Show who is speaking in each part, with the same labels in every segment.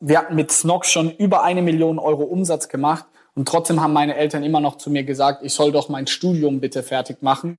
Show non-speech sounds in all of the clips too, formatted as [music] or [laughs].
Speaker 1: Wir hatten mit Snox schon über eine Million Euro Umsatz gemacht und trotzdem haben meine Eltern immer noch zu mir gesagt, ich soll doch mein Studium bitte fertig machen.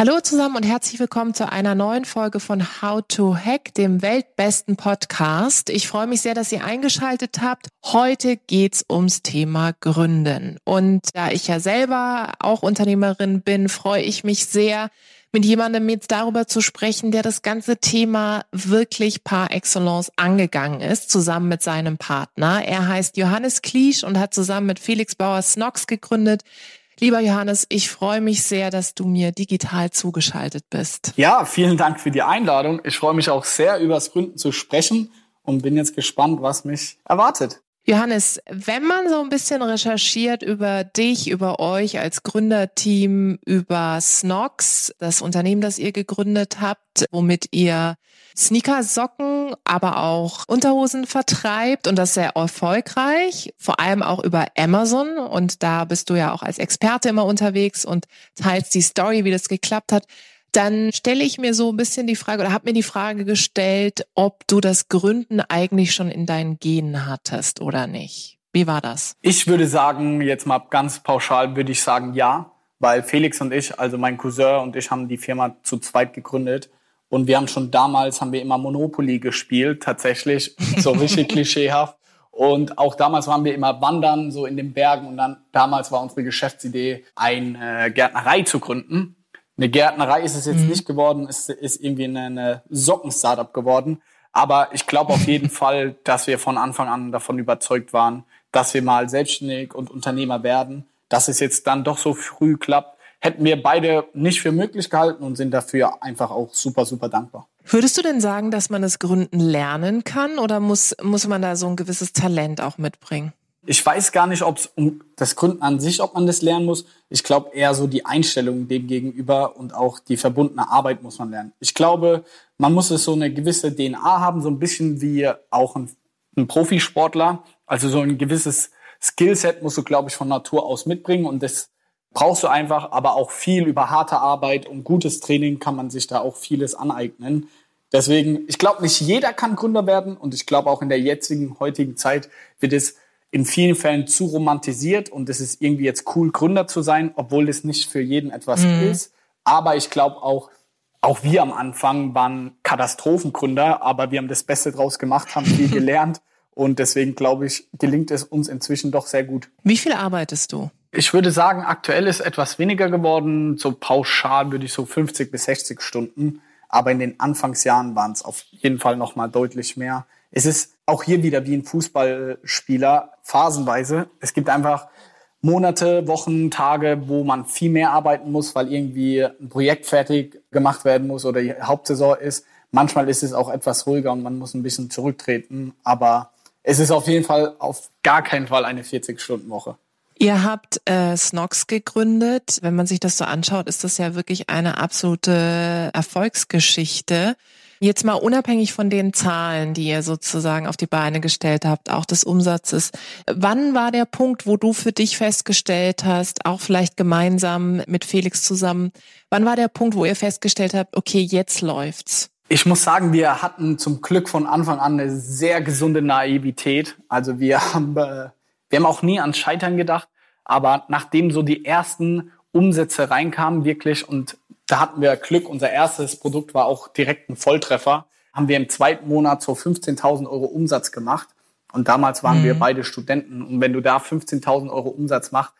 Speaker 2: Hallo zusammen und herzlich willkommen zu einer neuen Folge von How to Hack, dem weltbesten Podcast. Ich freue mich sehr, dass ihr eingeschaltet habt. Heute geht's ums Thema Gründen. Und da ich ja selber auch Unternehmerin bin, freue ich mich sehr, mit jemandem jetzt darüber zu sprechen, der das ganze Thema wirklich par excellence angegangen ist, zusammen mit seinem Partner. Er heißt Johannes Kliesch und hat zusammen mit Felix Bauer Snox gegründet. Lieber Johannes, ich freue mich sehr, dass du mir digital zugeschaltet bist.
Speaker 1: Ja, vielen Dank für die Einladung. Ich freue mich auch sehr, über das Gründen zu sprechen und bin jetzt gespannt, was mich erwartet.
Speaker 2: Johannes, wenn man so ein bisschen recherchiert über dich, über euch als Gründerteam, über Snox, das Unternehmen, das ihr gegründet habt, womit ihr Sneakersocken, aber auch Unterhosen vertreibt und das sehr erfolgreich, vor allem auch über Amazon und da bist du ja auch als Experte immer unterwegs und teilst die Story, wie das geklappt hat. Dann stelle ich mir so ein bisschen die Frage oder habe mir die Frage gestellt, ob du das Gründen eigentlich schon in deinen Genen hattest oder nicht. Wie war das?
Speaker 1: Ich würde sagen, jetzt mal ganz pauschal würde ich sagen, ja, weil Felix und ich, also mein Cousin und ich haben die Firma zu zweit gegründet und wir haben schon damals, haben wir immer Monopoly gespielt, tatsächlich, so [laughs] richtig klischeehaft. Und auch damals waren wir immer wandern, so in den Bergen. Und dann damals war unsere Geschäftsidee, eine äh, Gärtnerei zu gründen. Eine Gärtnerei ist es jetzt mhm. nicht geworden, es ist irgendwie eine Socken-Startup geworden. Aber ich glaube auf jeden [laughs] Fall, dass wir von Anfang an davon überzeugt waren, dass wir mal selbstständig und Unternehmer werden. Dass es jetzt dann doch so früh klappt, hätten wir beide nicht für möglich gehalten und sind dafür einfach auch super, super dankbar.
Speaker 2: Würdest du denn sagen, dass man das Gründen lernen kann oder muss, muss man da so ein gewisses Talent auch mitbringen?
Speaker 1: Ich weiß gar nicht, ob es um das Gründen an sich, ob man das lernen muss. Ich glaube eher so die Einstellung dem gegenüber und auch die verbundene Arbeit muss man lernen. Ich glaube, man muss es so eine gewisse DNA haben, so ein bisschen wie auch ein, ein Profisportler. Also so ein gewisses Skillset musst du, glaube ich, von Natur aus mitbringen und das brauchst du einfach, aber auch viel über harte Arbeit und gutes Training kann man sich da auch vieles aneignen. Deswegen, ich glaube, nicht jeder kann Gründer werden und ich glaube auch in der jetzigen, heutigen Zeit wird es in vielen Fällen zu romantisiert und es ist irgendwie jetzt cool, Gründer zu sein, obwohl es nicht für jeden etwas mhm. ist. Aber ich glaube auch, auch wir am Anfang waren Katastrophengründer, aber wir haben das Beste draus gemacht, haben viel [laughs] gelernt und deswegen glaube ich, gelingt es uns inzwischen doch sehr gut.
Speaker 2: Wie viel arbeitest du?
Speaker 1: Ich würde sagen, aktuell ist etwas weniger geworden. So pauschal würde ich so 50 bis 60 Stunden. Aber in den Anfangsjahren waren es auf jeden Fall noch mal deutlich mehr. Es ist auch hier wieder wie ein Fußballspieler phasenweise. Es gibt einfach Monate, Wochen, Tage, wo man viel mehr arbeiten muss, weil irgendwie ein Projekt fertig gemacht werden muss oder die Hauptsaison ist. Manchmal ist es auch etwas ruhiger und man muss ein bisschen zurücktreten. Aber es ist auf jeden Fall auf gar keinen Fall eine 40-Stunden-Woche.
Speaker 2: Ihr habt äh, Snox gegründet. Wenn man sich das so anschaut, ist das ja wirklich eine absolute Erfolgsgeschichte. Jetzt mal unabhängig von den Zahlen, die ihr sozusagen auf die Beine gestellt habt, auch des Umsatzes. Wann war der Punkt, wo du für dich festgestellt hast, auch vielleicht gemeinsam mit Felix zusammen, wann war der Punkt, wo ihr festgestellt habt, okay, jetzt läuft's?
Speaker 1: Ich muss sagen, wir hatten zum Glück von Anfang an eine sehr gesunde Naivität. Also wir haben äh, wir haben auch nie an Scheitern gedacht, aber nachdem so die ersten Umsätze reinkamen, wirklich, und da hatten wir Glück, unser erstes Produkt war auch direkt ein Volltreffer, haben wir im zweiten Monat so 15.000 Euro Umsatz gemacht. Und damals waren mhm. wir beide Studenten. Und wenn du da 15.000 Euro Umsatz machst,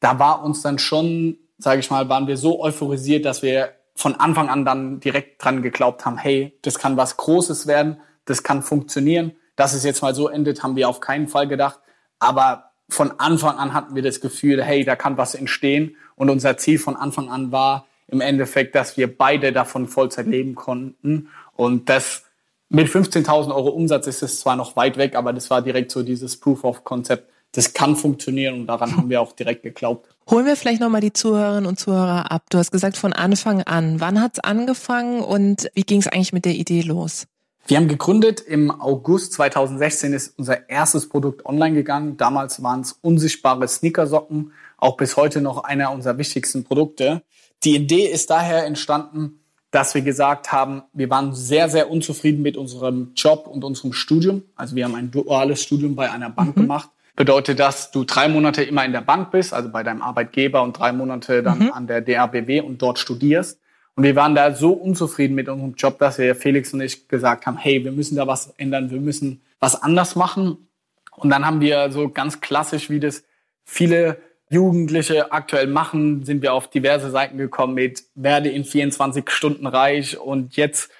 Speaker 1: da war uns dann schon, sage ich mal, waren wir so euphorisiert, dass wir von Anfang an dann direkt dran geglaubt haben, hey, das kann was Großes werden, das kann funktionieren. Dass es jetzt mal so endet, haben wir auf keinen Fall gedacht. Aber von Anfang an hatten wir das Gefühl, hey, da kann was entstehen. Und unser Ziel von Anfang an war im Endeffekt, dass wir beide davon Vollzeit leben konnten. Und das Mit 15.000 Euro Umsatz ist es zwar noch weit weg, aber das war direkt so dieses Proof of Concept. Das kann funktionieren und daran haben wir auch direkt geglaubt.
Speaker 2: Holen wir vielleicht nochmal die Zuhörerinnen und Zuhörer ab. Du hast gesagt von Anfang an. Wann hat's angefangen und wie ging es eigentlich mit der Idee los?
Speaker 1: Wir haben gegründet im August 2016 ist unser erstes Produkt online gegangen. Damals waren es unsichtbare Sneakersocken, auch bis heute noch einer unserer wichtigsten Produkte. Die Idee ist daher entstanden, dass wir gesagt haben, wir waren sehr, sehr unzufrieden mit unserem Job und unserem Studium. Also wir haben ein duales Studium bei einer Bank mhm. gemacht. Bedeutet, dass du drei Monate immer in der Bank bist, also bei deinem Arbeitgeber und drei Monate dann mhm. an der DABW und dort studierst. Und wir waren da so unzufrieden mit unserem Job, dass wir Felix und ich gesagt haben, hey, wir müssen da was ändern, wir müssen was anders machen. Und dann haben wir so ganz klassisch, wie das viele Jugendliche aktuell machen, sind wir auf diverse Seiten gekommen mit werde in 24 Stunden reich und jetzt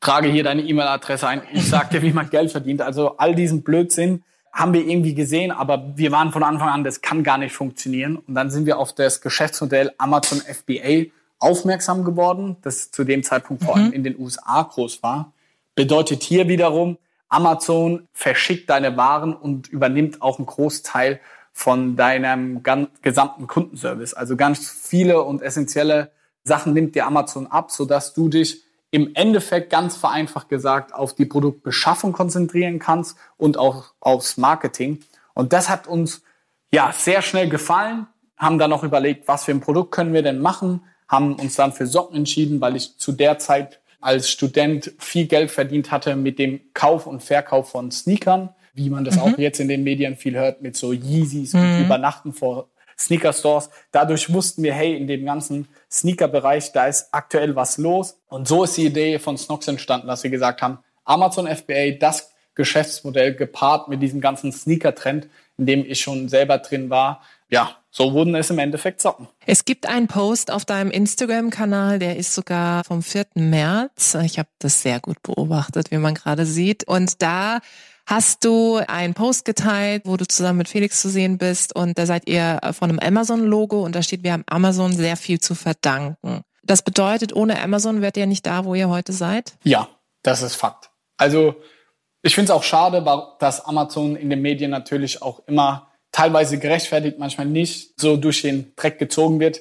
Speaker 1: trage hier deine E-Mail-Adresse ein. Ich sag dir, wie man Geld verdient. Also all diesen Blödsinn haben wir irgendwie gesehen, aber wir waren von Anfang an, das kann gar nicht funktionieren. Und dann sind wir auf das Geschäftsmodell Amazon FBA aufmerksam geworden, das zu dem Zeitpunkt vor allem mhm. in den USA groß war. Bedeutet hier wiederum, Amazon verschickt deine Waren und übernimmt auch einen Großteil von deinem gesamten Kundenservice. Also ganz viele und essentielle Sachen nimmt dir Amazon ab, sodass du dich im Endeffekt ganz vereinfacht gesagt auf die Produktbeschaffung konzentrieren kannst und auch aufs Marketing. Und das hat uns ja sehr schnell gefallen, haben dann noch überlegt, was für ein Produkt können wir denn machen, haben uns dann für Socken entschieden, weil ich zu der Zeit als Student viel Geld verdient hatte mit dem Kauf und Verkauf von Sneakern wie man das mhm. auch jetzt in den Medien viel hört, mit so Yeezys mhm. und Übernachten vor Sneaker Stores. Dadurch wussten wir, hey, in dem ganzen Sneaker-Bereich, da ist aktuell was los. Und so ist die Idee von Snox entstanden, dass wir gesagt haben, Amazon FBA, das Geschäftsmodell gepaart mit diesem ganzen Sneaker-Trend, in dem ich schon selber drin war. Ja, so wurden es im Endeffekt Socken.
Speaker 2: Es gibt einen Post auf deinem Instagram-Kanal, der ist sogar vom 4. März. Ich habe das sehr gut beobachtet, wie man gerade sieht. Und da hast du einen Post geteilt, wo du zusammen mit Felix zu sehen bist und da seid ihr von einem Amazon-Logo und da steht, wir haben Amazon sehr viel zu verdanken. Das bedeutet, ohne Amazon wärt ihr nicht da, wo ihr heute seid?
Speaker 1: Ja, das ist Fakt. Also ich finde es auch schade, dass Amazon in den Medien natürlich auch immer teilweise gerechtfertigt, manchmal nicht, so durch den Dreck gezogen wird.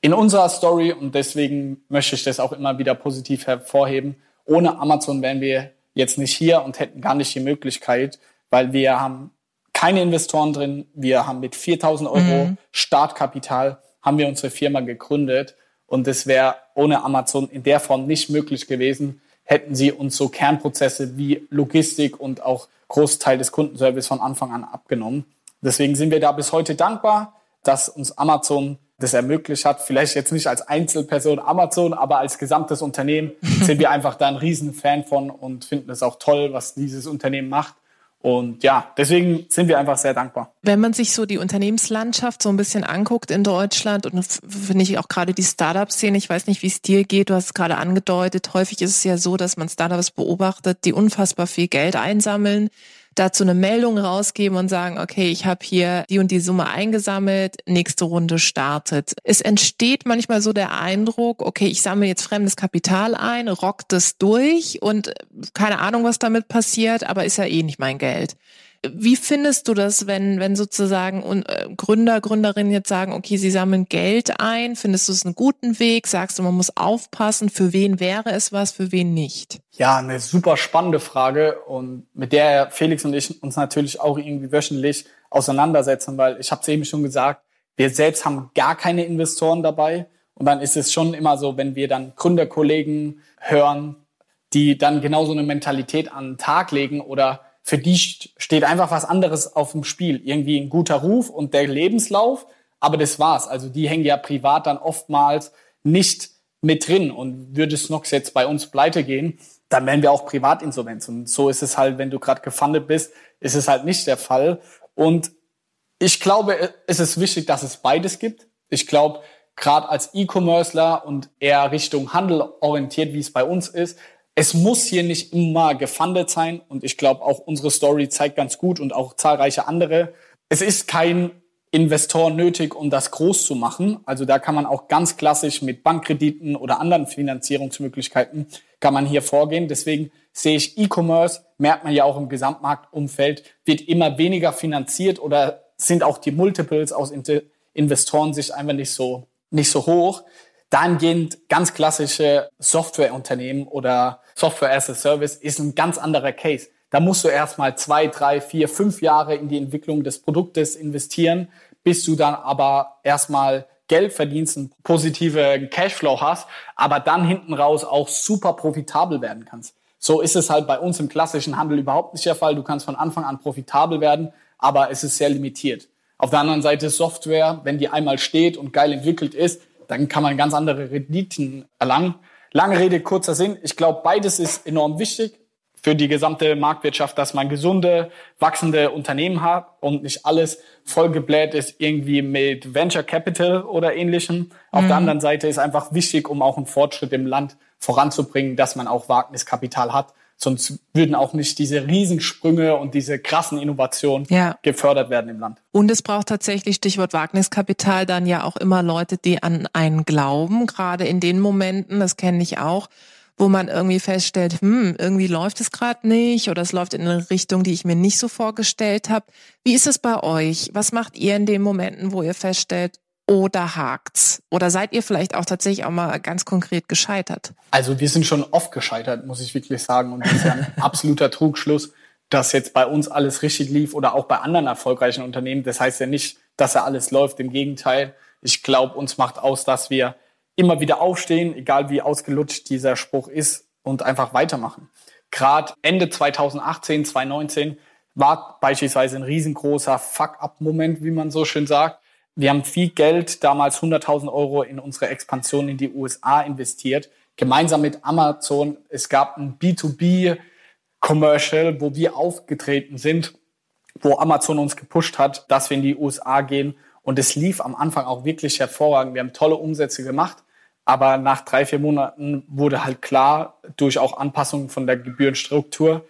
Speaker 1: In unserer Story, und deswegen möchte ich das auch immer wieder positiv hervorheben, ohne Amazon wären wir jetzt nicht hier und hätten gar nicht die Möglichkeit, weil wir haben keine Investoren drin. Wir haben mit 4000 Euro mhm. Startkapital haben wir unsere Firma gegründet und es wäre ohne Amazon in der Form nicht möglich gewesen, hätten sie uns so Kernprozesse wie Logistik und auch Großteil des Kundenservice von Anfang an abgenommen. Deswegen sind wir da bis heute dankbar, dass uns Amazon das ermöglicht hat. Vielleicht jetzt nicht als Einzelperson Amazon, aber als gesamtes Unternehmen [laughs] sind wir einfach da ein Riesenfan von und finden es auch toll, was dieses Unternehmen macht. Und ja, deswegen sind wir einfach sehr dankbar.
Speaker 2: Wenn man sich so die Unternehmenslandschaft so ein bisschen anguckt in Deutschland und finde ich auch gerade die Startup-Szene, ich weiß nicht, wie es dir geht, du hast es gerade angedeutet, häufig ist es ja so, dass man Startups beobachtet, die unfassbar viel Geld einsammeln, dazu eine Meldung rausgeben und sagen, okay, ich habe hier die und die Summe eingesammelt, nächste Runde startet. Es entsteht manchmal so der Eindruck, okay, ich sammle jetzt fremdes Kapital ein, rockt es durch und keine Ahnung, was damit passiert, aber ist ja eh nicht mein Geld. Wie findest du das, wenn, wenn sozusagen äh, Gründer, Gründerinnen jetzt sagen, okay, sie sammeln Geld ein? Findest du es einen guten Weg? Sagst du, man muss aufpassen? Für wen wäre es was, für wen nicht?
Speaker 1: Ja, eine super spannende Frage und mit der Felix und ich uns natürlich auch irgendwie wöchentlich auseinandersetzen, weil ich habe es eben schon gesagt, wir selbst haben gar keine Investoren dabei. Und dann ist es schon immer so, wenn wir dann Gründerkollegen hören, die dann genau so eine Mentalität an den Tag legen oder für die steht einfach was anderes auf dem Spiel. Irgendwie ein guter Ruf und der Lebenslauf, aber das war's. Also die hängen ja privat dann oftmals nicht mit drin. Und würde Snox jetzt bei uns pleite gehen, dann wären wir auch Privatinsolvenz. Und so ist es halt, wenn du gerade gefundet bist, ist es halt nicht der Fall. Und ich glaube, es ist wichtig, dass es beides gibt. Ich glaube, gerade als E-Commercer und eher Richtung Handel orientiert, wie es bei uns ist, es muss hier nicht immer gefundet sein und ich glaube auch unsere Story zeigt ganz gut und auch zahlreiche andere. Es ist kein Investoren nötig, um das groß zu machen. Also da kann man auch ganz klassisch mit Bankkrediten oder anderen Finanzierungsmöglichkeiten kann man hier vorgehen. Deswegen sehe ich E-Commerce, merkt man ja auch im Gesamtmarktumfeld, wird immer weniger finanziert oder sind auch die Multiples aus Investorensicht einfach nicht so, nicht so hoch. Dahingehend ganz klassische Softwareunternehmen oder Software as a Service ist ein ganz anderer Case. Da musst du erstmal zwei, drei, vier, fünf Jahre in die Entwicklung des Produktes investieren, bis du dann aber erstmal Geld verdienst, einen positiven Cashflow hast, aber dann hinten raus auch super profitabel werden kannst. So ist es halt bei uns im klassischen Handel überhaupt nicht der Fall. Du kannst von Anfang an profitabel werden, aber es ist sehr limitiert. Auf der anderen Seite Software, wenn die einmal steht und geil entwickelt ist, dann kann man ganz andere Renditen erlangen. Lange Rede, kurzer Sinn. Ich glaube, beides ist enorm wichtig für die gesamte Marktwirtschaft, dass man gesunde, wachsende Unternehmen hat und nicht alles vollgebläht ist irgendwie mit Venture Capital oder ähnlichem. Auf mhm. der anderen Seite ist einfach wichtig, um auch einen Fortschritt im Land voranzubringen, dass man auch Wagniskapital hat. Sonst würden auch nicht diese Riesensprünge und diese krassen Innovationen ja. gefördert werden im Land.
Speaker 2: Und es braucht tatsächlich, Stichwort Wagniskapital, dann ja auch immer Leute, die an einen glauben, gerade in den Momenten, das kenne ich auch, wo man irgendwie feststellt, hm, irgendwie läuft es gerade nicht oder es läuft in eine Richtung, die ich mir nicht so vorgestellt habe. Wie ist es bei euch? Was macht ihr in den Momenten, wo ihr feststellt, oder hakt's? Oder seid ihr vielleicht auch tatsächlich auch mal ganz konkret gescheitert?
Speaker 1: Also wir sind schon oft gescheitert, muss ich wirklich sagen. Und das ist ja ein [laughs] absoluter Trugschluss, dass jetzt bei uns alles richtig lief oder auch bei anderen erfolgreichen Unternehmen. Das heißt ja nicht, dass ja alles läuft. Im Gegenteil, ich glaube, uns macht aus, dass wir immer wieder aufstehen, egal wie ausgelutscht dieser Spruch ist, und einfach weitermachen. Gerade Ende 2018, 2019 war beispielsweise ein riesengroßer Fuck-up-Moment, wie man so schön sagt. Wir haben viel Geld, damals 100.000 Euro, in unsere Expansion in die USA investiert, gemeinsam mit Amazon. Es gab ein B2B-Commercial, wo wir aufgetreten sind, wo Amazon uns gepusht hat, dass wir in die USA gehen. Und es lief am Anfang auch wirklich hervorragend. Wir haben tolle Umsätze gemacht. Aber nach drei, vier Monaten wurde halt klar, durch auch Anpassungen von der Gebührenstruktur,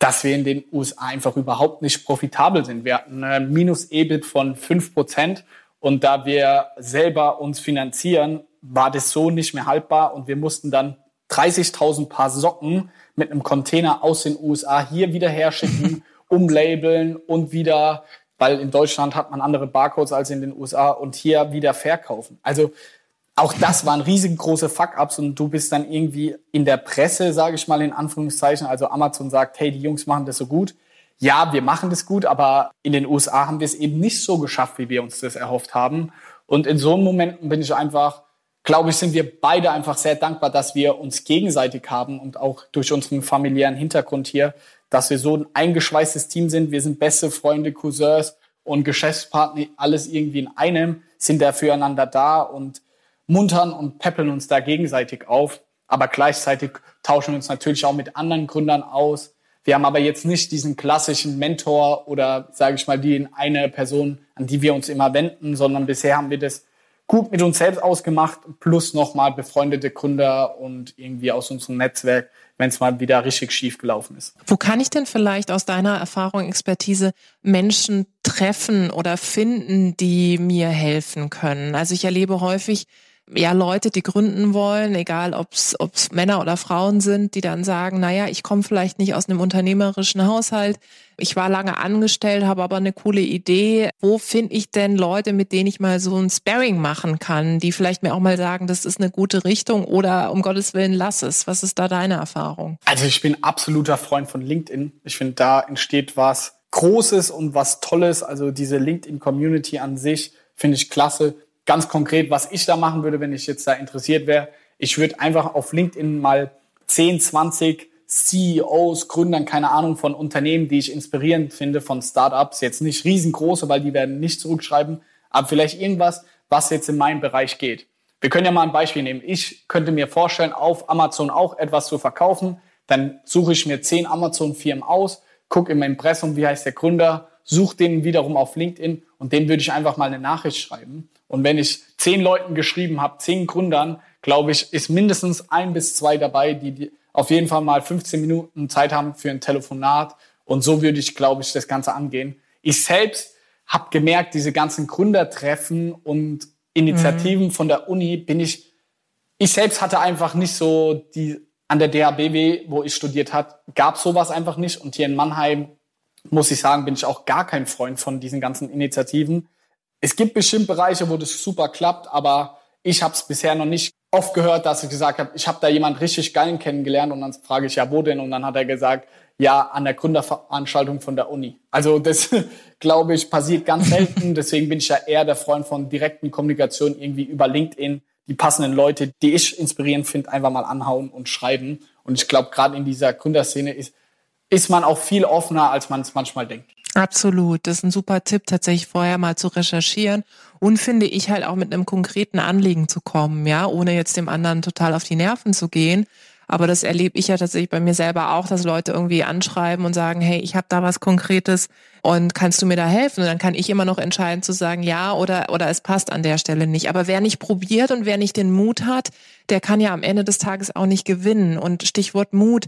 Speaker 1: dass wir in den USA einfach überhaupt nicht profitabel sind. Wir hatten ein Minus-EBIT von fünf Prozent und da wir selber uns finanzieren, war das so nicht mehr haltbar und wir mussten dann 30.000 Paar Socken mit einem Container aus den USA hier wieder herschicken, [laughs] umlabeln und wieder, weil in Deutschland hat man andere Barcodes als in den USA und hier wieder verkaufen. Also auch das waren riesengroße Fuck-ups und du bist dann irgendwie in der Presse, sage ich mal in Anführungszeichen. Also Amazon sagt, hey, die Jungs machen das so gut. Ja, wir machen das gut, aber in den USA haben wir es eben nicht so geschafft, wie wir uns das erhofft haben. Und in so Momenten bin ich einfach, glaube ich, sind wir beide einfach sehr dankbar, dass wir uns gegenseitig haben und auch durch unseren familiären Hintergrund hier, dass wir so ein eingeschweißtes Team sind. Wir sind beste Freunde, Cousins und Geschäftspartner, alles irgendwie in einem, sind da füreinander da und muntern und peppeln uns da gegenseitig auf. Aber gleichzeitig tauschen wir uns natürlich auch mit anderen Gründern aus. Wir haben aber jetzt nicht diesen klassischen Mentor oder, sage ich mal, die eine Person, an die wir uns immer wenden, sondern bisher haben wir das gut mit uns selbst ausgemacht, plus nochmal befreundete Gründer und irgendwie aus unserem Netzwerk, wenn es mal wieder richtig schief gelaufen ist.
Speaker 2: Wo kann ich denn vielleicht aus deiner Erfahrung, Expertise Menschen treffen oder finden, die mir helfen können? Also ich erlebe häufig, ja Leute, die gründen wollen, egal ob es Männer oder Frauen sind, die dann sagen, naja, ich komme vielleicht nicht aus einem unternehmerischen Haushalt, ich war lange angestellt, habe aber eine coole Idee. Wo finde ich denn Leute, mit denen ich mal so ein Sparring machen kann, die vielleicht mir auch mal sagen, das ist eine gute Richtung oder um Gottes Willen lass es. Was ist da deine Erfahrung?
Speaker 1: Also ich bin absoluter Freund von LinkedIn. Ich finde, da entsteht was Großes und was Tolles. Also diese LinkedIn-Community an sich finde ich klasse ganz konkret, was ich da machen würde, wenn ich jetzt da interessiert wäre. Ich würde einfach auf LinkedIn mal 10, 20 CEOs, Gründern, keine Ahnung, von Unternehmen, die ich inspirierend finde, von Startups, jetzt nicht riesengroße, weil die werden nicht zurückschreiben, aber vielleicht irgendwas, was jetzt in meinem Bereich geht. Wir können ja mal ein Beispiel nehmen. Ich könnte mir vorstellen, auf Amazon auch etwas zu verkaufen. Dann suche ich mir zehn Amazon-Firmen aus, gucke im Impressum, wie heißt der Gründer, suche den wiederum auf LinkedIn und dem würde ich einfach mal eine Nachricht schreiben. Und wenn ich zehn Leuten geschrieben habe, zehn Gründern, glaube ich, ist mindestens ein bis zwei dabei, die auf jeden Fall mal 15 Minuten Zeit haben für ein Telefonat. Und so würde ich, glaube ich, das Ganze angehen. Ich selbst habe gemerkt, diese ganzen Gründertreffen und Initiativen mhm. von der Uni bin ich, ich selbst hatte einfach nicht so die, an der DHBW, wo ich studiert hat, gab sowas einfach nicht. Und hier in Mannheim, muss ich sagen, bin ich auch gar kein Freund von diesen ganzen Initiativen. Es gibt bestimmt Bereiche, wo das super klappt, aber ich habe es bisher noch nicht oft gehört, dass ich gesagt habe, ich habe da jemand richtig geilen kennengelernt und dann frage ich ja, wo denn? Und dann hat er gesagt, ja, an der Gründerveranstaltung von der Uni. Also das, [laughs] glaube ich, passiert ganz selten. [laughs] Deswegen bin ich ja eher der Freund von direkten Kommunikation irgendwie über LinkedIn. Die passenden Leute, die ich inspirierend finde, einfach mal anhauen und schreiben. Und ich glaube, gerade in dieser Gründerszene ist, ist man auch viel offener, als man es manchmal denkt.
Speaker 2: Absolut. Das ist ein super Tipp, tatsächlich vorher mal zu recherchieren und finde ich halt auch mit einem konkreten Anliegen zu kommen, ja, ohne jetzt dem anderen total auf die Nerven zu gehen. Aber das erlebe ich ja tatsächlich bei mir selber auch, dass Leute irgendwie anschreiben und sagen, hey, ich habe da was Konkretes und kannst du mir da helfen? Und dann kann ich immer noch entscheiden zu sagen, ja oder, oder es passt an der Stelle nicht. Aber wer nicht probiert und wer nicht den Mut hat, der kann ja am Ende des Tages auch nicht gewinnen. Und Stichwort Mut,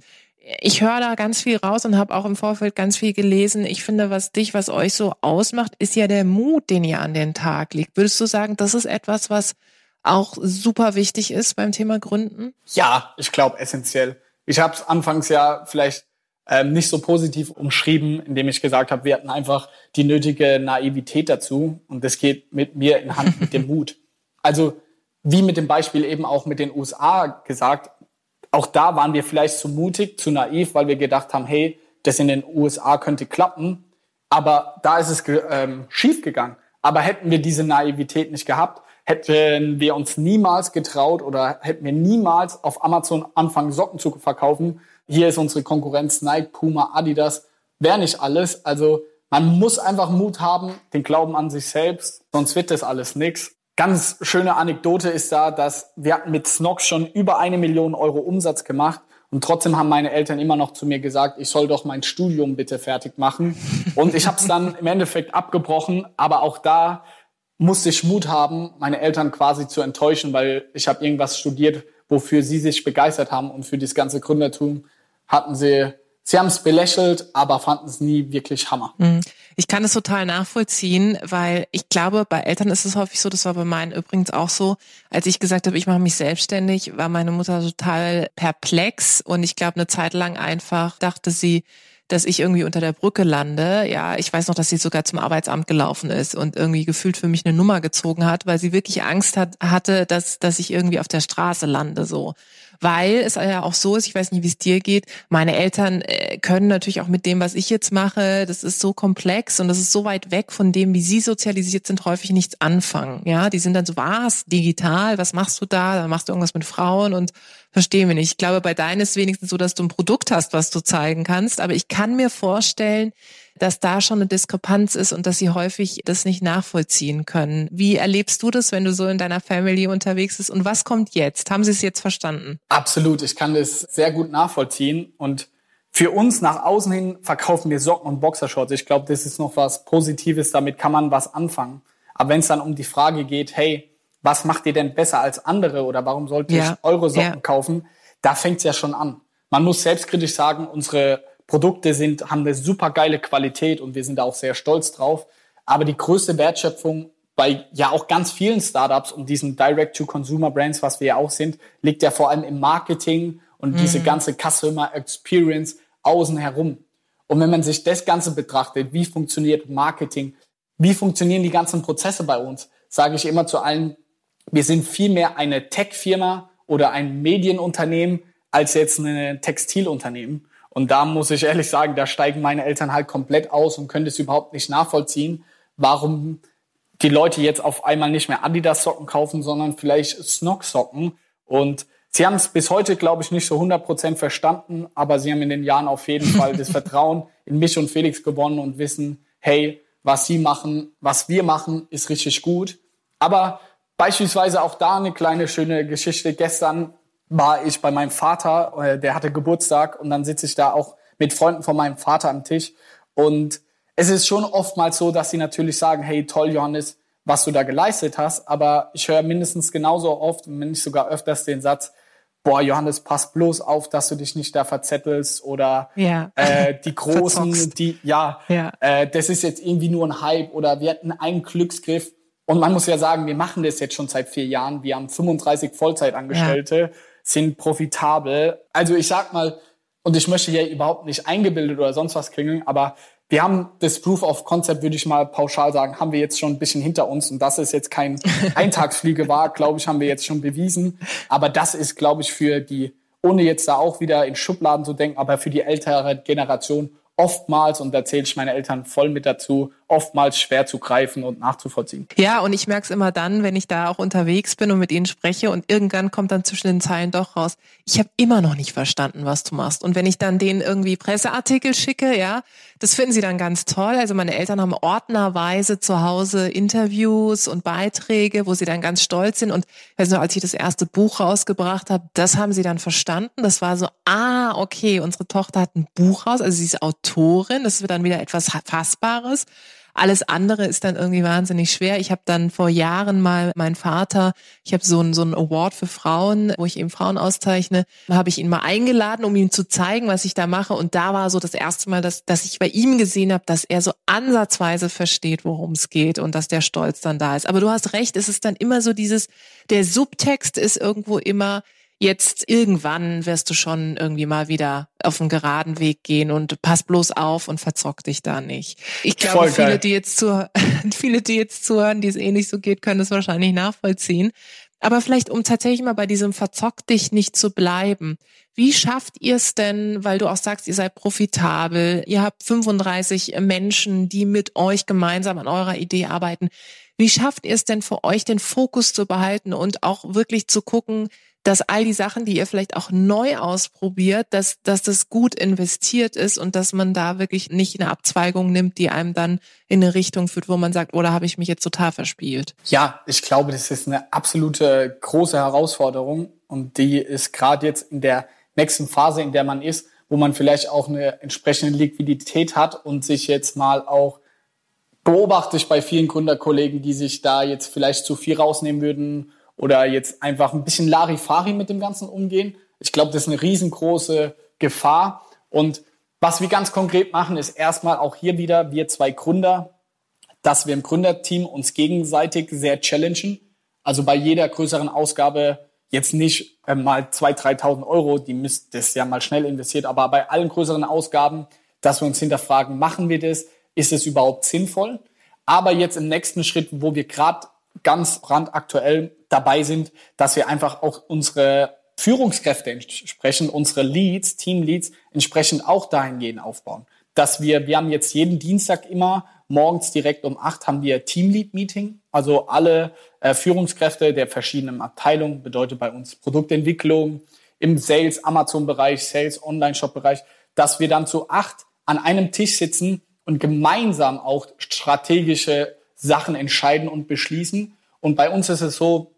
Speaker 2: ich höre da ganz viel raus und habe auch im Vorfeld ganz viel gelesen. Ich finde, was dich, was euch so ausmacht, ist ja der Mut, den ihr an den Tag legt. Würdest du sagen, das ist etwas, was auch super wichtig ist beim Thema Gründen?
Speaker 1: Ja, ich glaube essentiell. Ich habe es anfangs ja vielleicht ähm, nicht so positiv umschrieben, indem ich gesagt habe, wir hatten einfach die nötige Naivität dazu und das geht mit mir in Hand mit dem [laughs] Mut. Also wie mit dem Beispiel eben auch mit den USA gesagt, auch da waren wir vielleicht zu mutig, zu naiv, weil wir gedacht haben, hey, das in den USA könnte klappen. Aber da ist es ähm, schief. Aber hätten wir diese Naivität nicht gehabt, hätten wir uns niemals getraut oder hätten wir niemals auf Amazon anfangen, Socken zu verkaufen. Hier ist unsere Konkurrenz Nike, Puma, Adidas. Wäre nicht alles. Also man muss einfach Mut haben, den Glauben an sich selbst, sonst wird das alles nichts. Ganz schöne Anekdote ist da, dass wir hatten mit Snox schon über eine Million Euro Umsatz gemacht und trotzdem haben meine Eltern immer noch zu mir gesagt, ich soll doch mein Studium bitte fertig machen. [laughs] Und ich habe es dann im Endeffekt abgebrochen, aber auch da musste ich Mut haben, meine Eltern quasi zu enttäuschen, weil ich habe irgendwas studiert, wofür sie sich begeistert haben und für das ganze Gründertum hatten sie Sie haben es belächelt, aber fanden es nie wirklich Hammer. Mhm.
Speaker 2: Ich kann es total nachvollziehen, weil ich glaube, bei Eltern ist es häufig so, das war bei meinen übrigens auch so, als ich gesagt habe, ich mache mich selbstständig, war meine Mutter total perplex und ich glaube eine Zeit lang einfach dachte sie, dass ich irgendwie unter der Brücke lande. Ja, ich weiß noch, dass sie sogar zum Arbeitsamt gelaufen ist und irgendwie gefühlt für mich eine Nummer gezogen hat, weil sie wirklich Angst hat, hatte, dass, dass ich irgendwie auf der Straße lande, so weil es ja auch so ist, ich weiß nicht, wie es dir geht, meine Eltern äh, können natürlich auch mit dem, was ich jetzt mache, das ist so komplex und das ist so weit weg von dem, wie sie sozialisiert sind, häufig nichts anfangen. Ja, die sind dann so, was, digital, was machst du da? Dann machst du irgendwas mit Frauen und verstehen wir nicht. Ich glaube, bei deinen ist wenigstens so, dass du ein Produkt hast, was du zeigen kannst, aber ich kann mir vorstellen, dass da schon eine Diskrepanz ist und dass sie häufig das nicht nachvollziehen können. Wie erlebst du das, wenn du so in deiner Family unterwegs bist? Und was kommt jetzt? Haben sie es jetzt verstanden?
Speaker 1: Absolut. Ich kann das sehr gut nachvollziehen und für uns nach außen hin verkaufen wir Socken und Boxershorts. Ich glaube, das ist noch was Positives. Damit kann man was anfangen. Aber wenn es dann um die Frage geht, hey, was macht ihr denn besser als andere oder warum sollte ja. ich eure Socken ja. kaufen? Da fängt es ja schon an. Man muss selbstkritisch sagen, unsere Produkte sind, haben eine super geile Qualität und wir sind da auch sehr stolz drauf. Aber die größte Wertschöpfung bei ja auch ganz vielen Startups und diesen Direct-to-Consumer-Brands, was wir ja auch sind, liegt ja vor allem im Marketing und mhm. diese ganze Customer Experience außen herum. Und wenn man sich das Ganze betrachtet, wie funktioniert Marketing, wie funktionieren die ganzen Prozesse bei uns, sage ich immer zu allen, wir sind viel mehr eine Tech-Firma oder ein Medienunternehmen als jetzt ein Textilunternehmen. Und da muss ich ehrlich sagen, da steigen meine Eltern halt komplett aus und können das überhaupt nicht nachvollziehen, warum die Leute jetzt auf einmal nicht mehr Adidas-Socken kaufen, sondern vielleicht Snock-Socken. Und sie haben es bis heute, glaube ich, nicht so 100% verstanden, aber sie haben in den Jahren auf jeden Fall das [laughs] Vertrauen in mich und Felix gewonnen und wissen, hey, was sie machen, was wir machen, ist richtig gut. Aber beispielsweise auch da eine kleine schöne Geschichte. Gestern war ich bei meinem Vater, äh, der hatte Geburtstag und dann sitze ich da auch mit Freunden von meinem Vater am Tisch und es ist schon oftmals so, dass sie natürlich sagen, hey, toll, Johannes, was du da geleistet hast, aber ich höre mindestens genauso oft, wenn nicht sogar öfters den Satz, boah, Johannes, pass bloß auf, dass du dich nicht da verzettelst oder
Speaker 2: ja.
Speaker 1: äh, [laughs] die Großen, die, ja,
Speaker 2: Ja.
Speaker 1: Äh, das ist jetzt irgendwie nur ein Hype oder wir hatten einen Glücksgriff. Und man muss ja sagen, wir machen das jetzt schon seit vier Jahren. Wir haben 35 Vollzeitangestellte, sind profitabel. Also ich sag mal, und ich möchte hier überhaupt nicht eingebildet oder sonst was klingen, aber wir haben das Proof of Concept, würde ich mal pauschal sagen, haben wir jetzt schon ein bisschen hinter uns. Und dass es jetzt kein [laughs] Eintagsfliege war, glaube ich, haben wir jetzt schon bewiesen. Aber das ist, glaube ich, für die, ohne jetzt da auch wieder in Schubladen zu denken, aber für die ältere Generation oftmals, und da zähle ich meine Eltern voll mit dazu, oftmals schwer zu greifen und nachzuvollziehen.
Speaker 2: Ja, und ich merke es immer dann, wenn ich da auch unterwegs bin und mit ihnen spreche und irgendwann kommt dann zwischen den Zeilen doch raus, ich habe immer noch nicht verstanden, was du machst. Und wenn ich dann denen irgendwie Presseartikel schicke, ja, das finden sie dann ganz toll. Also meine Eltern haben ordnerweise zu Hause Interviews und Beiträge, wo sie dann ganz stolz sind. Und ich als ich das erste Buch rausgebracht habe, das haben sie dann verstanden. Das war so, ah, okay, unsere Tochter hat ein Buch raus, also sie ist Autorin, das wird dann wieder etwas Fassbares. Alles andere ist dann irgendwie wahnsinnig schwer. Ich habe dann vor Jahren mal meinen Vater, ich habe so einen so Award für Frauen, wo ich eben Frauen auszeichne, habe ich ihn mal eingeladen, um ihm zu zeigen, was ich da mache. Und da war so das erste Mal, dass, dass ich bei ihm gesehen habe, dass er so ansatzweise versteht, worum es geht und dass der Stolz dann da ist. Aber du hast recht, es ist dann immer so dieses, der Subtext ist irgendwo immer, jetzt irgendwann wirst du schon irgendwie mal wieder auf einen geraden Weg gehen und pass bloß auf und verzock dich da nicht. Ich glaube, viele, die jetzt zu, [laughs] viele, die jetzt zuhören, die es eh nicht so geht, können es wahrscheinlich nachvollziehen. Aber vielleicht, um tatsächlich mal bei diesem Verzock dich nicht zu bleiben. Wie schafft ihr es denn, weil du auch sagst, ihr seid profitabel, ihr habt 35 Menschen, die mit euch gemeinsam an eurer Idee arbeiten. Wie schafft ihr es denn für euch, den Fokus zu behalten und auch wirklich zu gucken, dass all die Sachen, die ihr vielleicht auch neu ausprobiert, dass, dass das gut investiert ist und dass man da wirklich nicht eine Abzweigung nimmt, die einem dann in eine Richtung führt, wo man sagt, oder habe ich mich jetzt total verspielt?
Speaker 1: Ja, ich glaube, das ist eine absolute große Herausforderung und die ist gerade jetzt in der nächsten Phase, in der man ist, wo man vielleicht auch eine entsprechende Liquidität hat und sich jetzt mal auch beobachte ich bei vielen Gründerkollegen, die sich da jetzt vielleicht zu viel rausnehmen würden oder jetzt einfach ein bisschen Larifari mit dem Ganzen umgehen. Ich glaube, das ist eine riesengroße Gefahr. Und was wir ganz konkret machen, ist erstmal auch hier wieder, wir zwei Gründer, dass wir im Gründerteam uns gegenseitig sehr challengen. Also bei jeder größeren Ausgabe jetzt nicht äh, mal 2.000, 3.000 Euro, die müsst das ja mal schnell investiert, aber bei allen größeren Ausgaben, dass wir uns hinterfragen, machen wir das? Ist es überhaupt sinnvoll? Aber jetzt im nächsten Schritt, wo wir gerade ganz brandaktuell dabei sind, dass wir einfach auch unsere Führungskräfte entsprechend, unsere Leads, Teamleads entsprechend auch dahingehend aufbauen. Dass wir, wir haben jetzt jeden Dienstag immer morgens direkt um acht haben wir Teamlead-Meeting. Also alle äh, Führungskräfte der verschiedenen Abteilungen, bedeutet bei uns Produktentwicklung, im Sales, Amazon-Bereich, Sales, Online-Shop-Bereich, dass wir dann zu acht an einem Tisch sitzen und gemeinsam auch strategische Sachen entscheiden und beschließen. Und bei uns ist es so,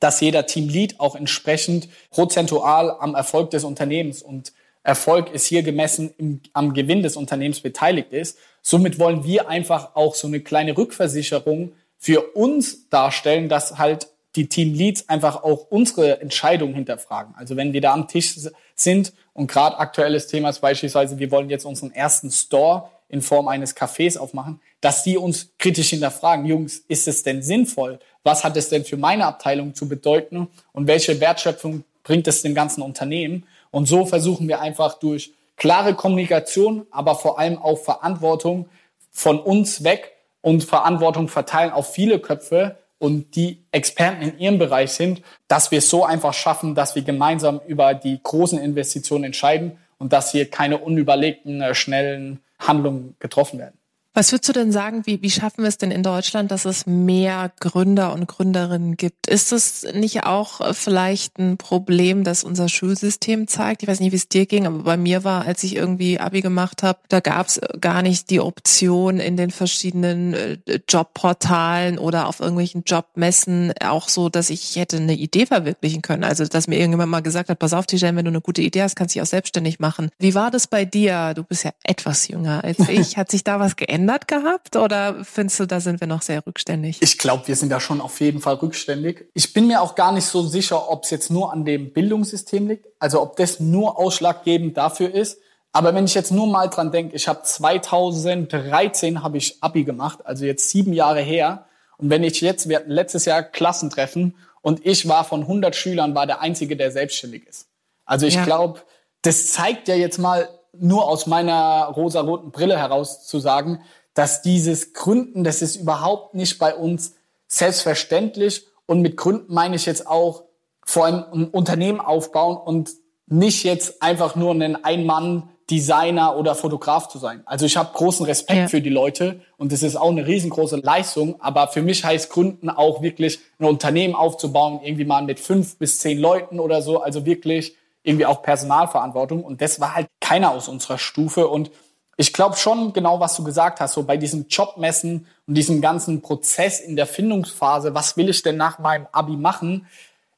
Speaker 1: dass jeder Teamlead auch entsprechend prozentual am Erfolg des Unternehmens und Erfolg ist hier gemessen im, am Gewinn des Unternehmens beteiligt ist. Somit wollen wir einfach auch so eine kleine Rückversicherung für uns darstellen, dass halt die Teamleads einfach auch unsere Entscheidungen hinterfragen. Also wenn wir da am Tisch sind und gerade aktuelles Thema ist beispielsweise, wir wollen jetzt unseren ersten Store in Form eines Cafés aufmachen, dass die uns kritisch hinterfragen, Jungs, ist es denn sinnvoll? Was hat es denn für meine Abteilung zu bedeuten? Und welche Wertschöpfung bringt es dem ganzen Unternehmen? Und so versuchen wir einfach durch klare Kommunikation, aber vor allem auch Verantwortung von uns weg und Verantwortung verteilen auf viele Köpfe und die Experten in ihrem Bereich sind, dass wir es so einfach schaffen, dass wir gemeinsam über die großen Investitionen entscheiden und dass hier keine unüberlegten, äh, schnellen Handlungen getroffen werden.
Speaker 2: Was würdest du denn sagen, wie, wie schaffen wir es denn in Deutschland, dass es mehr Gründer und Gründerinnen gibt? Ist es nicht auch äh, vielleicht ein Problem, das unser Schulsystem zeigt? Ich weiß nicht, wie es dir ging, aber bei mir war, als ich irgendwie Abi gemacht habe, da gab es gar nicht die Option in den verschiedenen äh, Jobportalen oder auf irgendwelchen Jobmessen auch so, dass ich hätte eine Idee verwirklichen können. Also, dass mir irgendjemand mal gesagt hat, pass auf, Tijan, wenn du eine gute Idee hast, kannst du dich auch selbstständig machen. Wie war das bei dir? Du bist ja etwas jünger als [laughs] ich. Hat sich da was geändert? Verändert gehabt oder findest du, da sind wir noch sehr rückständig?
Speaker 1: Ich glaube, wir sind da schon auf jeden Fall rückständig. Ich bin mir auch gar nicht so sicher, ob es jetzt nur an dem Bildungssystem liegt, also ob das nur ausschlaggebend dafür ist. Aber wenn ich jetzt nur mal dran denke, ich habe 2013 habe ich Abi gemacht, also jetzt sieben Jahre her. Und wenn ich jetzt, wir hatten letztes Jahr Klassentreffen und ich war von 100 Schülern, war der Einzige, der selbstständig ist. Also ich ja. glaube, das zeigt ja jetzt mal nur aus meiner rosaroten Brille heraus zu sagen, dass dieses Gründen, das ist überhaupt nicht bei uns selbstverständlich. Und mit Gründen meine ich jetzt auch vor allem ein Unternehmen aufbauen und nicht jetzt einfach nur einen Ein-Mann Designer oder Fotograf zu sein. Also ich habe großen Respekt ja. für die Leute und das ist auch eine riesengroße Leistung. Aber für mich heißt Gründen auch wirklich ein Unternehmen aufzubauen, irgendwie mal mit fünf bis zehn Leuten oder so. Also wirklich irgendwie auch Personalverantwortung. Und das war halt keiner aus unserer Stufe. Und ich glaube schon genau, was du gesagt hast, so bei diesem Jobmessen und diesem ganzen Prozess in der Findungsphase, was will ich denn nach meinem Abi machen,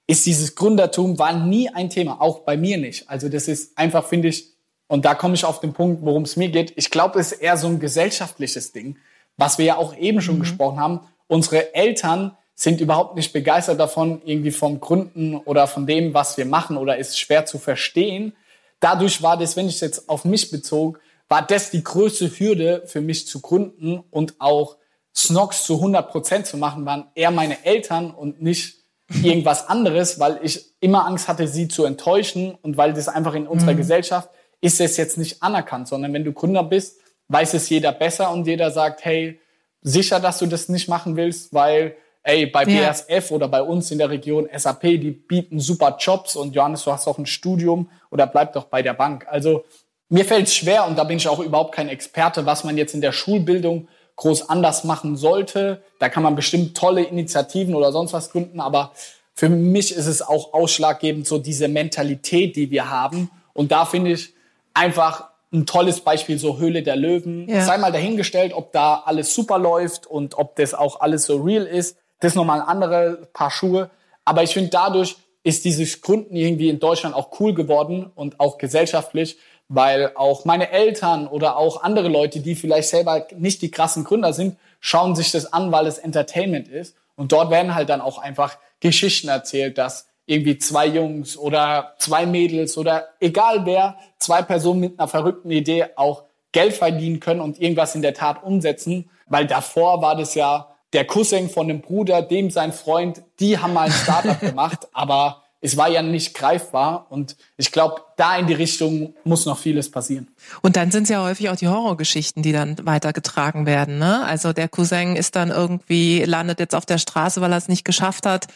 Speaker 1: ist dieses Gründertum war nie ein Thema, auch bei mir nicht. Also das ist einfach, finde ich, und da komme ich auf den Punkt, worum es mir geht. Ich glaube, es ist eher so ein gesellschaftliches Ding, was wir ja auch eben schon mhm. gesprochen haben. Unsere Eltern sind überhaupt nicht begeistert davon, irgendwie vom Gründen oder von dem, was wir machen oder ist schwer zu verstehen. Dadurch war das, wenn ich es jetzt auf mich bezog, war das die größte Hürde für mich zu gründen und auch Snox zu 100 Prozent zu machen, waren eher meine Eltern und nicht [laughs] irgendwas anderes, weil ich immer Angst hatte, sie zu enttäuschen und weil das einfach in unserer mhm. Gesellschaft ist es jetzt nicht anerkannt, sondern wenn du Gründer bist, weiß es jeder besser und jeder sagt, hey, sicher, dass du das nicht machen willst, weil ey, bei ja. BASF oder bei uns in der Region SAP, die bieten super Jobs und Johannes, du hast auch ein Studium oder bleib doch bei der Bank. Also mir fällt es schwer und da bin ich auch überhaupt kein Experte, was man jetzt in der Schulbildung groß anders machen sollte. Da kann man bestimmt tolle Initiativen oder sonst was gründen, aber für mich ist es auch ausschlaggebend, so diese Mentalität, die wir haben. Und da finde ich, einfach ein tolles Beispiel, so Höhle der Löwen. Ja. Sei mal dahingestellt, ob da alles super läuft und ob das auch alles so real ist. Das ist nochmal ein andere Paar Schuhe. Aber ich finde, dadurch ist dieses Gründen irgendwie in Deutschland auch cool geworden und auch gesellschaftlich, weil auch meine Eltern oder auch andere Leute, die vielleicht selber nicht die krassen Gründer sind, schauen sich das an, weil es Entertainment ist. Und dort werden halt dann auch einfach Geschichten erzählt, dass irgendwie zwei Jungs oder zwei Mädels oder egal wer, zwei Personen mit einer verrückten Idee auch Geld verdienen können und irgendwas in der Tat umsetzen. Weil davor war das ja der Cousin von dem Bruder, dem sein Freund, die haben mal ein Startup gemacht, [laughs] aber es war ja nicht greifbar und ich glaube, da in die Richtung muss noch vieles passieren.
Speaker 2: Und dann sind es ja häufig auch die Horrorgeschichten, die dann weitergetragen werden. Ne? Also der Cousin ist dann irgendwie, landet jetzt auf der Straße, weil er es nicht geschafft hat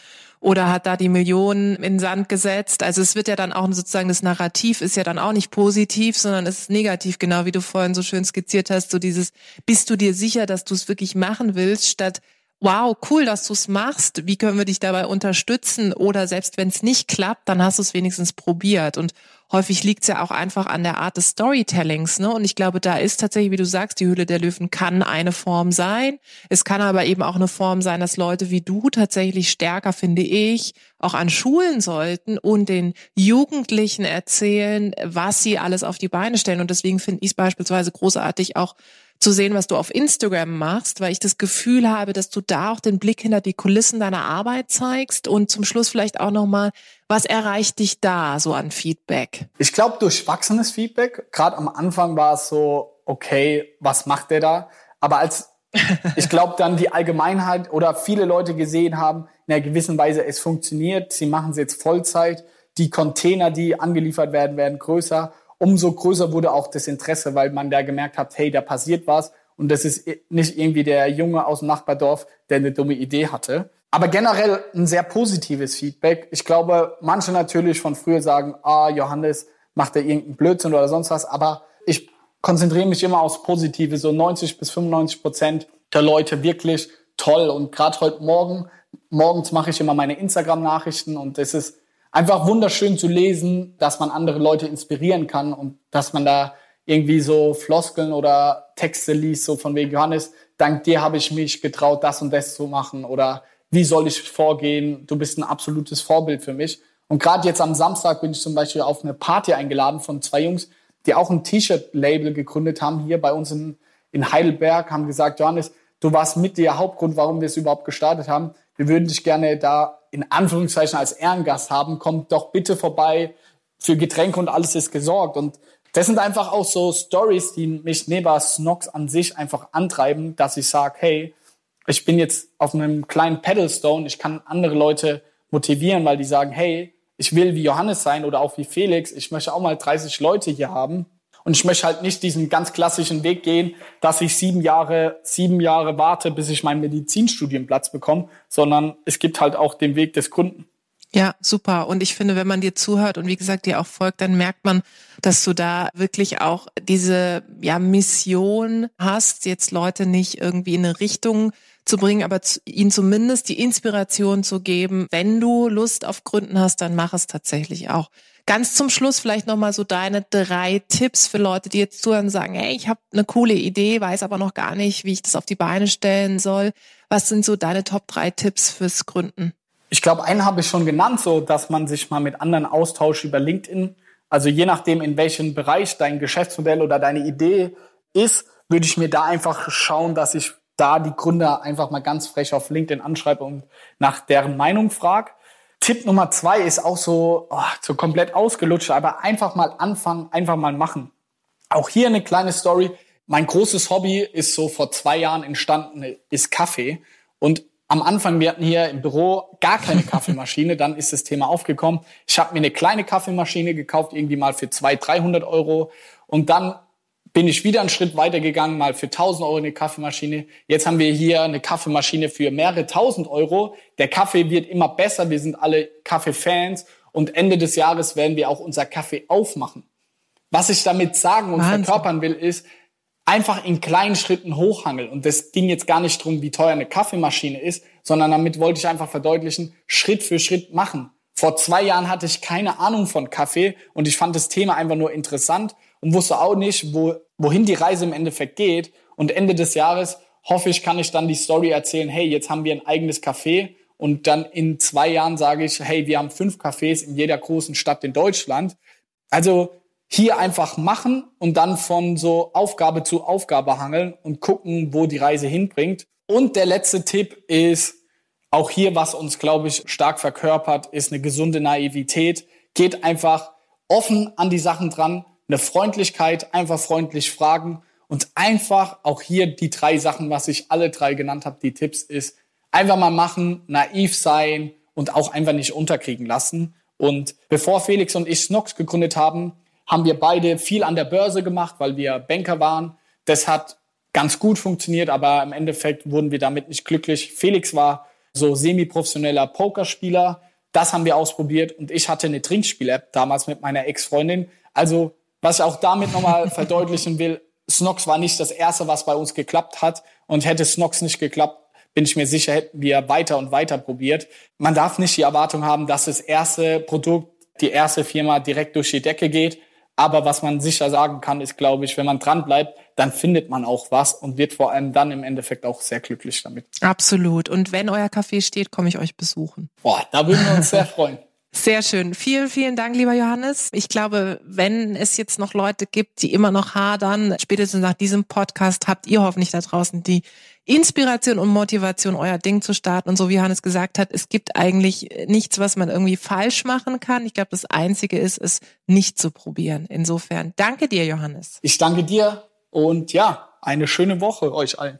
Speaker 2: oder hat da die Millionen in Sand gesetzt. Also es wird ja dann auch sozusagen, das Narrativ ist ja dann auch nicht positiv, sondern es ist negativ, genau wie du vorhin so schön skizziert hast, so dieses, bist du dir sicher, dass du es wirklich machen willst, statt wow, cool, dass du es machst, wie können wir dich dabei unterstützen? Oder selbst wenn es nicht klappt, dann hast du es wenigstens probiert. Und häufig liegt es ja auch einfach an der Art des Storytellings. Ne? Und ich glaube, da ist tatsächlich, wie du sagst, die Hülle der Löwen kann eine Form sein. Es kann aber eben auch eine Form sein, dass Leute wie du tatsächlich stärker, finde ich, auch an Schulen sollten und den Jugendlichen erzählen, was sie alles auf die Beine stellen. Und deswegen finde ich es beispielsweise großartig auch zu sehen, was du auf Instagram machst, weil ich das Gefühl habe, dass du da auch den Blick hinter die Kulissen deiner Arbeit zeigst und zum Schluss vielleicht auch nochmal, was erreicht dich da so an Feedback?
Speaker 1: Ich glaube, durchwachsenes Feedback. Gerade am Anfang war es so, okay, was macht der da? Aber als [laughs] ich glaube, dann die Allgemeinheit oder viele Leute gesehen haben, in einer gewissen Weise, es funktioniert, sie machen es jetzt Vollzeit, die Container, die angeliefert werden, werden größer umso größer wurde auch das Interesse, weil man da gemerkt hat, hey, da passiert was. Und das ist nicht irgendwie der Junge aus dem Nachbardorf, der eine dumme Idee hatte. Aber generell ein sehr positives Feedback. Ich glaube, manche natürlich von früher sagen, ah, Johannes macht da irgendeinen Blödsinn oder sonst was, aber ich konzentriere mich immer aufs Positive, so 90 bis 95 Prozent der Leute wirklich toll. Und gerade heute Morgen, morgens mache ich immer meine Instagram-Nachrichten. Und das ist einfach wunderschön zu lesen, dass man andere Leute inspirieren kann und dass man da irgendwie so Floskeln oder Texte liest, so von wegen Johannes, dank dir habe ich mich getraut, das und das zu machen oder wie soll ich vorgehen? Du bist ein absolutes Vorbild für mich. Und gerade jetzt am Samstag bin ich zum Beispiel auf eine Party eingeladen von zwei Jungs, die auch ein T-Shirt-Label gegründet haben hier bei uns in, in Heidelberg, haben gesagt, Johannes, du warst mit der Hauptgrund, warum wir es überhaupt gestartet haben. Wir würden dich gerne da in Anführungszeichen als Ehrengast haben. Komm doch bitte vorbei. Für Getränke und alles ist gesorgt. Und das sind einfach auch so Stories, die mich neben Snox an sich einfach antreiben, dass ich sage, hey, ich bin jetzt auf einem kleinen Pedalstone, ich kann andere Leute motivieren, weil die sagen, hey, ich will wie Johannes sein oder auch wie Felix, ich möchte auch mal 30 Leute hier haben. Und ich möchte halt nicht diesen ganz klassischen Weg gehen, dass ich sieben Jahre, sieben Jahre warte, bis ich meinen Medizinstudienplatz bekomme, sondern es gibt halt auch den Weg des Kunden.
Speaker 2: Ja, super. Und ich finde, wenn man dir zuhört und wie gesagt dir auch folgt, dann merkt man, dass du da wirklich auch diese ja, Mission hast, jetzt Leute nicht irgendwie in eine Richtung zu bringen, aber zu, ihnen zumindest die Inspiration zu geben. Wenn du Lust auf Gründen hast, dann mach es tatsächlich auch. Ganz zum Schluss vielleicht nochmal so deine drei Tipps für Leute, die jetzt zuhören und sagen, hey, ich habe eine coole Idee, weiß aber noch gar nicht, wie ich das auf die Beine stellen soll. Was sind so deine Top drei Tipps fürs Gründen?
Speaker 1: Ich glaube, einen habe ich schon genannt, so dass man sich mal mit anderen austauscht über LinkedIn. Also je nachdem, in welchem Bereich dein Geschäftsmodell oder deine Idee ist, würde ich mir da einfach schauen, dass ich da die Gründer einfach mal ganz frech auf LinkedIn anschreibe und nach deren Meinung frage. Tipp Nummer zwei ist auch so, oh, so komplett ausgelutscht, aber einfach mal anfangen, einfach mal machen. Auch hier eine kleine Story. Mein großes Hobby ist so vor zwei Jahren entstanden, ist Kaffee. Und am Anfang, wir hatten hier im Büro gar keine Kaffeemaschine, dann ist das Thema aufgekommen. Ich habe mir eine kleine Kaffeemaschine gekauft, irgendwie mal für 200, 300 Euro. Und dann bin ich wieder einen Schritt weiter gegangen, mal für 1000 Euro eine Kaffeemaschine. Jetzt haben wir hier eine Kaffeemaschine für mehrere tausend Euro. Der Kaffee wird immer besser. Wir sind alle Kaffeefans. Und Ende des Jahres werden wir auch unser Kaffee aufmachen. Was ich damit sagen und Wahnsinn. verkörpern will, ist, einfach in kleinen Schritten hochhangeln. Und das ging jetzt gar nicht drum, wie teuer eine Kaffeemaschine ist, sondern damit wollte ich einfach verdeutlichen, Schritt für Schritt machen. Vor zwei Jahren hatte ich keine Ahnung von Kaffee und ich fand das Thema einfach nur interessant und wusste auch nicht, wo, wohin die Reise im Endeffekt geht. Und Ende des Jahres hoffe ich, kann ich dann die Story erzählen, hey, jetzt haben wir ein eigenes Café und dann in zwei Jahren sage ich, hey, wir haben fünf Cafés in jeder großen Stadt in Deutschland. Also hier einfach machen und dann von so Aufgabe zu Aufgabe hangeln und gucken, wo die Reise hinbringt. Und der letzte Tipp ist, auch hier, was uns, glaube ich, stark verkörpert, ist eine gesunde Naivität. Geht einfach offen an die Sachen dran, eine Freundlichkeit, einfach freundlich fragen und einfach auch hier die drei Sachen, was ich alle drei genannt habe, die Tipps ist, einfach mal machen, naiv sein und auch einfach nicht unterkriegen lassen. Und bevor Felix und ich Snox gegründet haben, haben wir beide viel an der Börse gemacht, weil wir Banker waren. Das hat ganz gut funktioniert, aber im Endeffekt wurden wir damit nicht glücklich. Felix war so semi-professioneller Pokerspieler. Das haben wir ausprobiert und ich hatte eine Trinkspiel-App damals mit meiner Ex-Freundin. Also, was ich auch damit nochmal [laughs] verdeutlichen will, Snox war nicht das erste, was bei uns geklappt hat. Und hätte Snox nicht geklappt, bin ich mir sicher, hätten wir weiter und weiter probiert. Man darf nicht die Erwartung haben, dass das erste Produkt, die erste Firma direkt durch die Decke geht. Aber was man sicher sagen kann, ist, glaube ich, wenn man dran bleibt, dann findet man auch was und wird vor allem dann im Endeffekt auch sehr glücklich damit.
Speaker 2: Absolut. Und wenn euer Café steht, komme ich euch besuchen.
Speaker 1: Boah, da würden wir uns sehr freuen.
Speaker 2: Sehr schön. Vielen, vielen Dank, lieber Johannes. Ich glaube, wenn es jetzt noch Leute gibt, die immer noch hadern, spätestens nach diesem Podcast habt ihr hoffentlich da draußen die Inspiration und Motivation, euer Ding zu starten. Und so wie Johannes gesagt hat, es gibt eigentlich nichts, was man irgendwie falsch machen kann. Ich glaube, das Einzige ist, es nicht zu probieren. Insofern danke dir, Johannes.
Speaker 1: Ich danke dir und ja, eine schöne Woche euch allen.